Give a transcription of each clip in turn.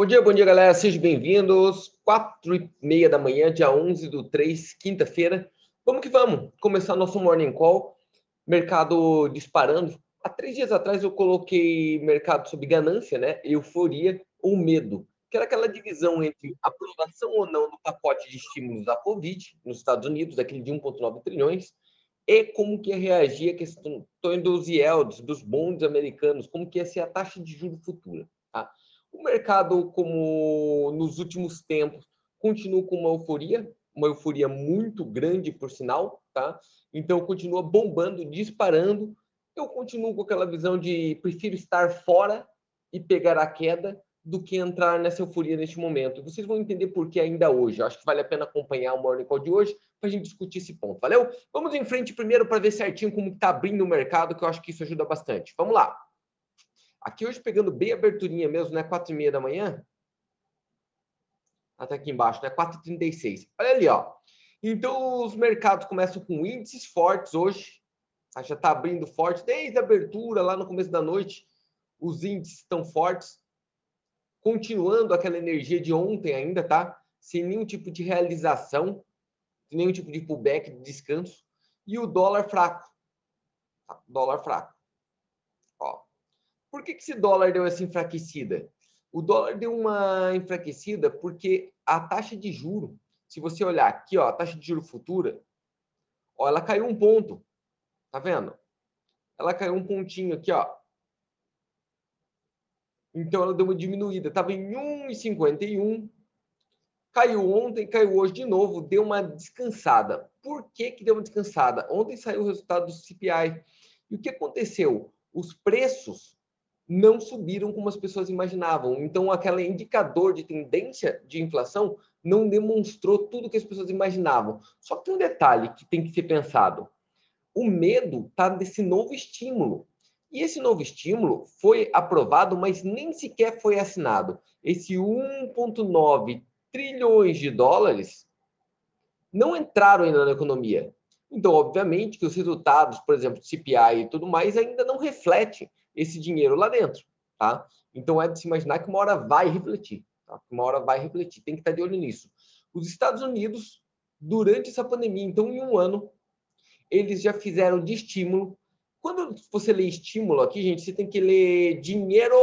Bom dia, bom dia, galera. Sejam bem-vindos. Quatro e meia da manhã, dia 11 do 3, quinta-feira. Vamos que vamos. Começar nosso Morning Call. Mercado disparando. Há três dias atrás eu coloquei mercado sob ganância, né? Euforia ou medo. Que era aquela divisão entre aprovação ou não do pacote de estímulos da Covid nos Estados Unidos, aquele de 1,9 trilhões, e como que ia reagir a questão dos yields, dos bonds americanos, como que ia ser a taxa de juros futura. Tá? O mercado, como nos últimos tempos, continua com uma euforia, uma euforia muito grande, por sinal, tá? Então, continua bombando, disparando. Eu continuo com aquela visão de prefiro estar fora e pegar a queda do que entrar nessa euforia neste momento. Vocês vão entender por que ainda hoje. Eu acho que vale a pena acompanhar o Morning Call de hoje para a gente discutir esse ponto. Valeu? Vamos em frente primeiro para ver certinho como está abrindo o mercado, que eu acho que isso ajuda bastante. Vamos lá. Aqui hoje pegando bem aberturinha mesmo, né? 4 e meia da manhã. Até aqui embaixo, né? 4h36. Olha ali, ó. Então, os mercados começam com índices fortes hoje. Tá? Já está abrindo forte desde a abertura, lá no começo da noite. Os índices estão fortes. Continuando aquela energia de ontem ainda, tá? Sem nenhum tipo de realização, sem nenhum tipo de pullback, de descanso. E o dólar fraco. Tá? Dólar fraco. Por que, que esse dólar deu essa enfraquecida? O dólar deu uma enfraquecida porque a taxa de juro, se você olhar aqui, ó, a taxa de juro futura, ó, ela caiu um ponto. Tá vendo? Ela caiu um pontinho aqui, ó. Então ela deu uma diminuída. Estava em 1,51. Caiu ontem, caiu hoje de novo, deu uma descansada. Por que, que deu uma descansada? Ontem saiu o resultado do CPI. E o que aconteceu? Os preços não subiram como as pessoas imaginavam. Então, aquele indicador de tendência de inflação não demonstrou tudo que as pessoas imaginavam. Só que tem um detalhe que tem que ser pensado. O medo está nesse novo estímulo. E esse novo estímulo foi aprovado, mas nem sequer foi assinado. Esse 1,9 trilhões de dólares não entraram ainda na economia. Então, obviamente, que os resultados, por exemplo, CPI e tudo mais, ainda não refletem esse dinheiro lá dentro, tá? Então é de se imaginar que uma hora vai refletir, tá? Uma hora vai refletir, tem que estar de olho nisso. Os Estados Unidos, durante essa pandemia, então em um ano, eles já fizeram de estímulo. Quando você lê estímulo aqui, gente, você tem que ler dinheiro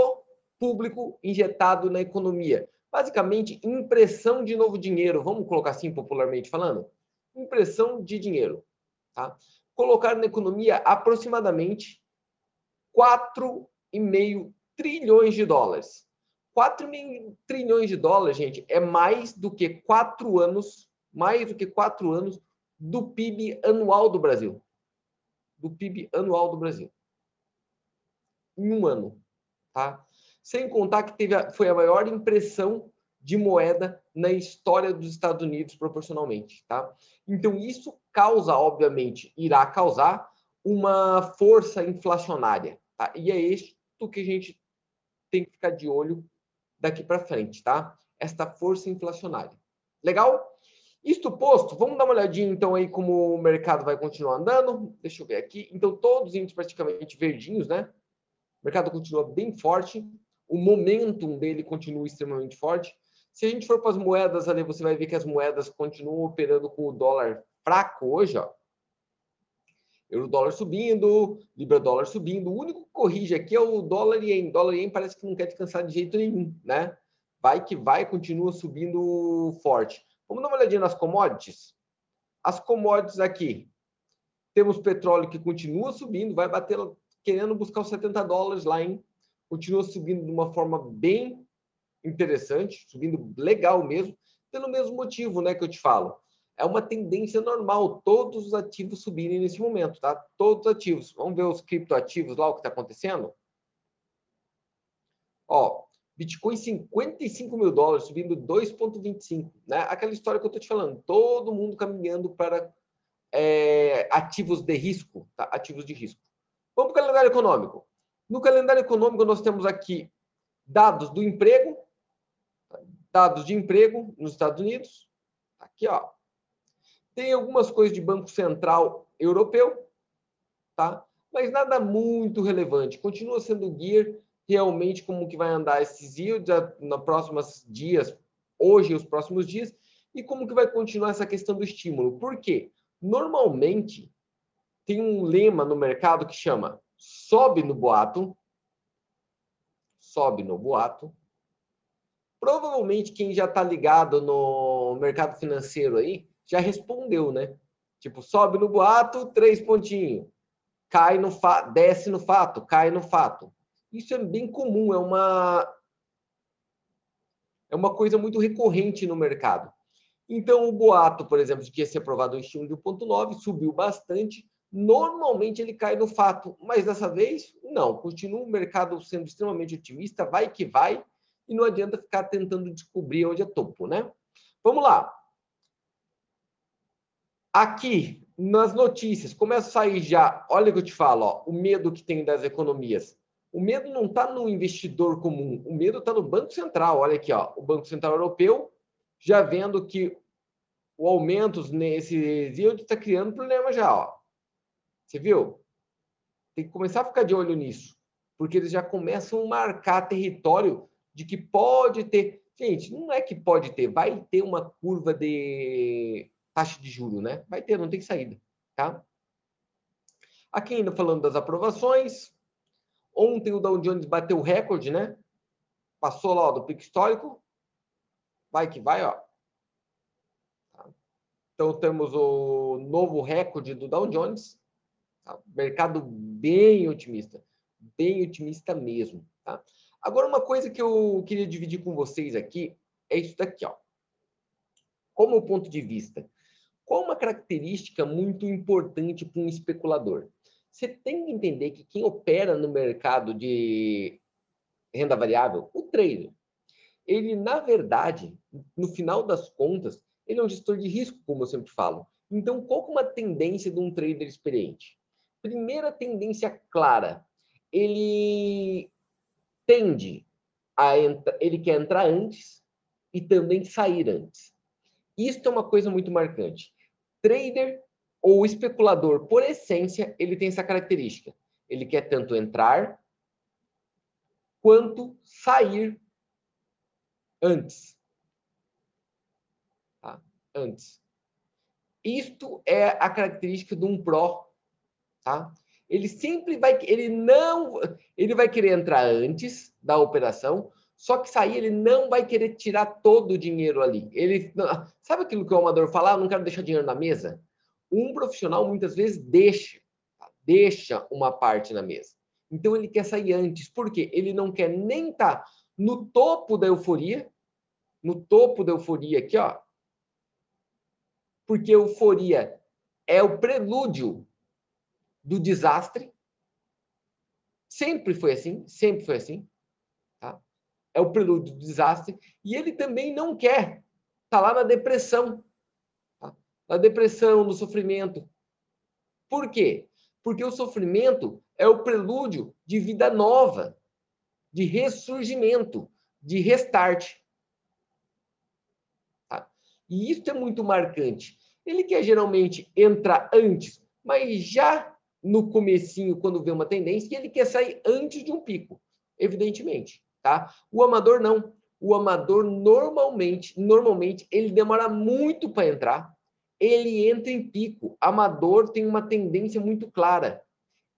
público injetado na economia. Basicamente, impressão de novo dinheiro, vamos colocar assim popularmente falando? Impressão de dinheiro, tá? Colocar na economia aproximadamente 4,5 trilhões de dólares. 4,5 trilhões de dólares, gente, é mais do que quatro anos, mais do que quatro anos do PIB anual do Brasil. Do PIB anual do Brasil. Em um ano, tá? Sem contar que teve a, foi a maior impressão de moeda na história dos Estados Unidos proporcionalmente, tá? Então isso causa, obviamente, irá causar uma força inflacionária? E é isto que a gente tem que ficar de olho daqui para frente, tá? Esta força inflacionária. Legal? Isto posto, vamos dar uma olhadinha então aí como o mercado vai continuar andando. Deixa eu ver aqui. Então, todos os índices praticamente verdinhos, né? O mercado continua bem forte. O momentum dele continua extremamente forte. Se a gente for para as moedas ali, você vai ver que as moedas continuam operando com o dólar fraco hoje, ó. Euro dólar subindo, libra dólar subindo. O único que corrige aqui é o dólar e ien. Dólar e ien parece que não quer descansar de jeito nenhum, né? Vai que vai, continua subindo forte. Vamos dar uma olhadinha nas commodities? As commodities aqui. Temos petróleo que continua subindo, vai bater, querendo buscar os 70 dólares lá, hein? Continua subindo de uma forma bem interessante, subindo legal mesmo, pelo mesmo motivo, né, que eu te falo é uma tendência normal todos os ativos subirem nesse momento, tá? Todos os ativos. Vamos ver os criptoativos lá, o que está acontecendo? Ó, Bitcoin 55 mil dólares, subindo 2,25, né? Aquela história que eu estou te falando, todo mundo caminhando para é, ativos de risco, tá? Ativos de risco. Vamos para o calendário econômico. No calendário econômico, nós temos aqui dados do emprego, dados de emprego nos Estados Unidos. Aqui, ó, tem algumas coisas de Banco Central Europeu, tá? mas nada muito relevante. Continua sendo o gear realmente como que vai andar esses yields nos próximos dias, hoje e os próximos dias, e como que vai continuar essa questão do estímulo. Por quê? Normalmente, tem um lema no mercado que chama sobe no boato, sobe no boato. Provavelmente quem já está ligado no mercado financeiro aí já respondeu, né? Tipo, sobe no boato, três pontinhos. Cai no fato, desce no fato, cai no fato. Isso é bem comum, é uma é uma coisa muito recorrente no mercado. Então, o boato, por exemplo, de que ia ser aprovado o estímulo de 1,9 subiu bastante. Normalmente ele cai no fato, mas dessa vez, não. Continua o mercado sendo extremamente otimista, vai que vai, e não adianta ficar tentando descobrir onde é topo, né? Vamos lá. Aqui, nas notícias, começa a sair já, olha o que eu te falo, ó, o medo que tem das economias. O medo não está no investidor comum, o medo está no Banco Central. Olha aqui, ó, o Banco Central Europeu já vendo que o aumento nesse yield está criando problema já. Ó. Você viu? Tem que começar a ficar de olho nisso, porque eles já começam a marcar território de que pode ter. Gente, não é que pode ter, vai ter uma curva de taxa de juro, né? Vai ter, não tem saída, tá? Aqui ainda falando das aprovações. Ontem o Dow Jones bateu o recorde, né? Passou lá ó, do pico histórico. Vai que vai, ó. Tá? Então temos o novo recorde do Dow Jones. Tá? Mercado bem otimista, bem otimista mesmo, tá? Agora uma coisa que eu queria dividir com vocês aqui é isso daqui, ó. Como ponto de vista, qual uma característica muito importante para um especulador? Você tem que entender que quem opera no mercado de renda variável, o trader, ele, na verdade, no final das contas, ele é um gestor de risco, como eu sempre falo. Então, qual é uma tendência de um trader experiente? Primeira tendência clara, ele tende a entrar, ele quer entrar antes e também sair antes. Isso é uma coisa muito marcante trader ou especulador, por essência, ele tem essa característica. Ele quer tanto entrar quanto sair antes. Tá? Antes. Isto é a característica de um pró, tá? Ele sempre vai, ele não, ele vai querer entrar antes da operação, só que sair, ele não vai querer tirar todo o dinheiro ali. Ele, sabe aquilo que o amador fala? Ah, não quero deixar dinheiro na mesa. Um profissional muitas vezes deixa, tá? deixa uma parte na mesa. Então ele quer sair antes, porque ele não quer nem estar tá no topo da euforia, no topo da euforia aqui, ó. Porque euforia é o prelúdio do desastre. Sempre foi assim, sempre foi assim é o prelúdio do desastre, e ele também não quer estar tá lá na depressão, tá? na depressão, no sofrimento. Por quê? Porque o sofrimento é o prelúdio de vida nova, de ressurgimento, de restart. Tá? E isso é muito marcante. Ele quer geralmente entrar antes, mas já no comecinho, quando vê uma tendência, ele quer sair antes de um pico, evidentemente tá? O amador não. O amador normalmente, normalmente ele demora muito para entrar. Ele entra em pico. Amador tem uma tendência muito clara.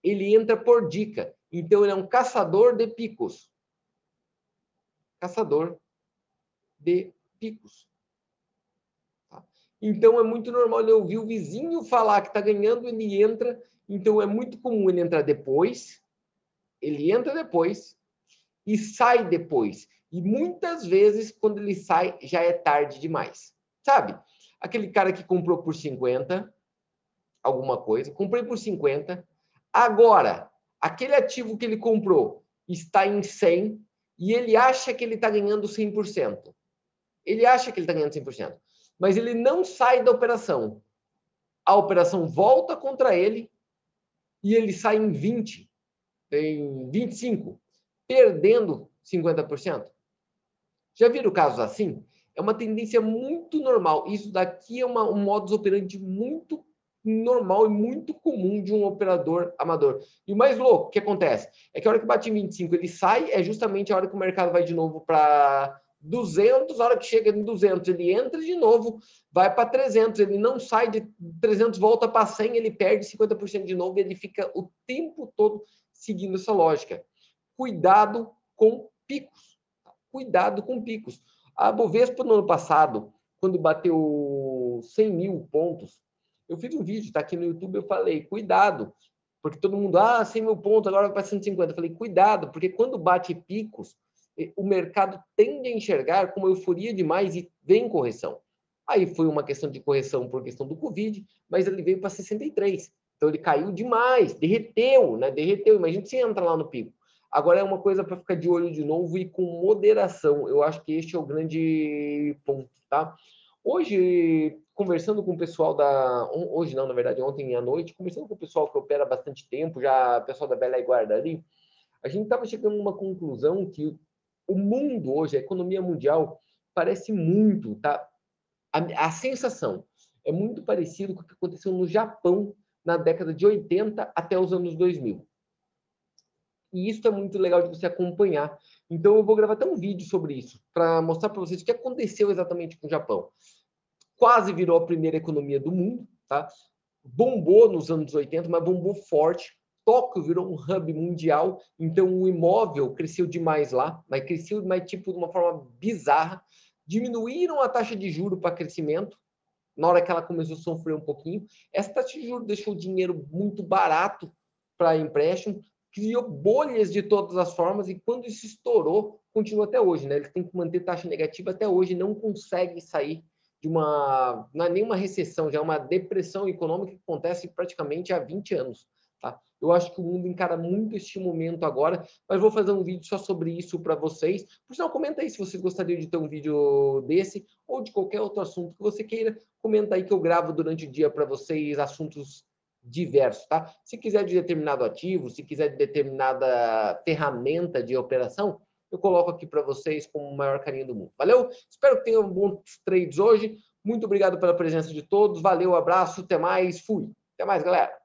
Ele entra por dica. Então ele é um caçador de picos. Caçador de picos. Tá? Então é muito normal ele ouvir o vizinho falar que está ganhando, ele entra. Então é muito comum ele entrar depois. Ele entra depois e sai depois. E muitas vezes, quando ele sai, já é tarde demais. Sabe? Aquele cara que comprou por 50, alguma coisa, comprei por 50. Agora, aquele ativo que ele comprou está em 100 e ele acha que ele está ganhando 100%. Ele acha que ele está ganhando 100%. Mas ele não sai da operação. A operação volta contra ele e ele sai em 20, em 25 perdendo 50%? Já viram casos assim? É uma tendência muito normal. Isso daqui é uma, um modus operandi muito normal e muito comum de um operador amador. E o mais louco, que acontece? É que a hora que bate em 25 ele sai, é justamente a hora que o mercado vai de novo para 200, a hora que chega em 200 ele entra de novo, vai para 300, ele não sai de 300, volta para 100, ele perde 50% de novo e ele fica o tempo todo seguindo essa lógica. Cuidado com picos. Cuidado com picos. A Bovespa no ano passado, quando bateu 100 mil pontos, eu fiz um vídeo, está aqui no YouTube, eu falei, cuidado, porque todo mundo, ah, 100 mil pontos, agora vai para 150. Eu falei, cuidado, porque quando bate picos, o mercado tende a enxergar como euforia demais e vem correção. Aí foi uma questão de correção por questão do Covid, mas ele veio para 63. Então ele caiu demais, derreteu, né? Derreteu. Imagina se entra lá no pico. Agora é uma coisa para ficar de olho de novo e com moderação. Eu acho que este é o grande ponto, tá? Hoje, conversando com o pessoal da. Hoje não, na verdade, ontem à noite, conversando com o pessoal que opera há bastante tempo, já o pessoal da Bela Guarda ali, a gente estava chegando a uma conclusão que o mundo hoje, a economia mundial, parece muito, tá? A, a sensação é muito parecido com o que aconteceu no Japão na década de 80 até os anos 2000. E isso é muito legal de você acompanhar. Então eu vou gravar até um vídeo sobre isso, para mostrar para vocês o que aconteceu exatamente com o Japão. Quase virou a primeira economia do mundo, tá? Bombou nos anos 80, mas bombou forte. Tóquio virou um hub mundial, então o imóvel cresceu demais lá, mas cresceu mais tipo de uma forma bizarra. Diminuíram a taxa de juro para crescimento, na hora que ela começou a sofrer um pouquinho. Essa taxa de juros deixou o dinheiro muito barato para empréstimo, criou bolhas de todas as formas e quando isso estourou, continua até hoje, né? Eles têm que manter taxa negativa até hoje, não consegue sair de uma, não é nenhuma recessão, já é uma depressão econômica que acontece praticamente há 20 anos, tá? Eu acho que o mundo encara muito este momento agora, mas vou fazer um vídeo só sobre isso para vocês. Por sinal, comenta aí se vocês gostariam de ter um vídeo desse ou de qualquer outro assunto que você queira. Comenta aí que eu gravo durante o dia para vocês assuntos diversos, tá? Se quiser de determinado ativo, se quiser de determinada ferramenta de operação, eu coloco aqui para vocês com o maior carinho do mundo. Valeu? Espero que tenham bons trades hoje. Muito obrigado pela presença de todos. Valeu, abraço, até mais, fui. Até mais, galera.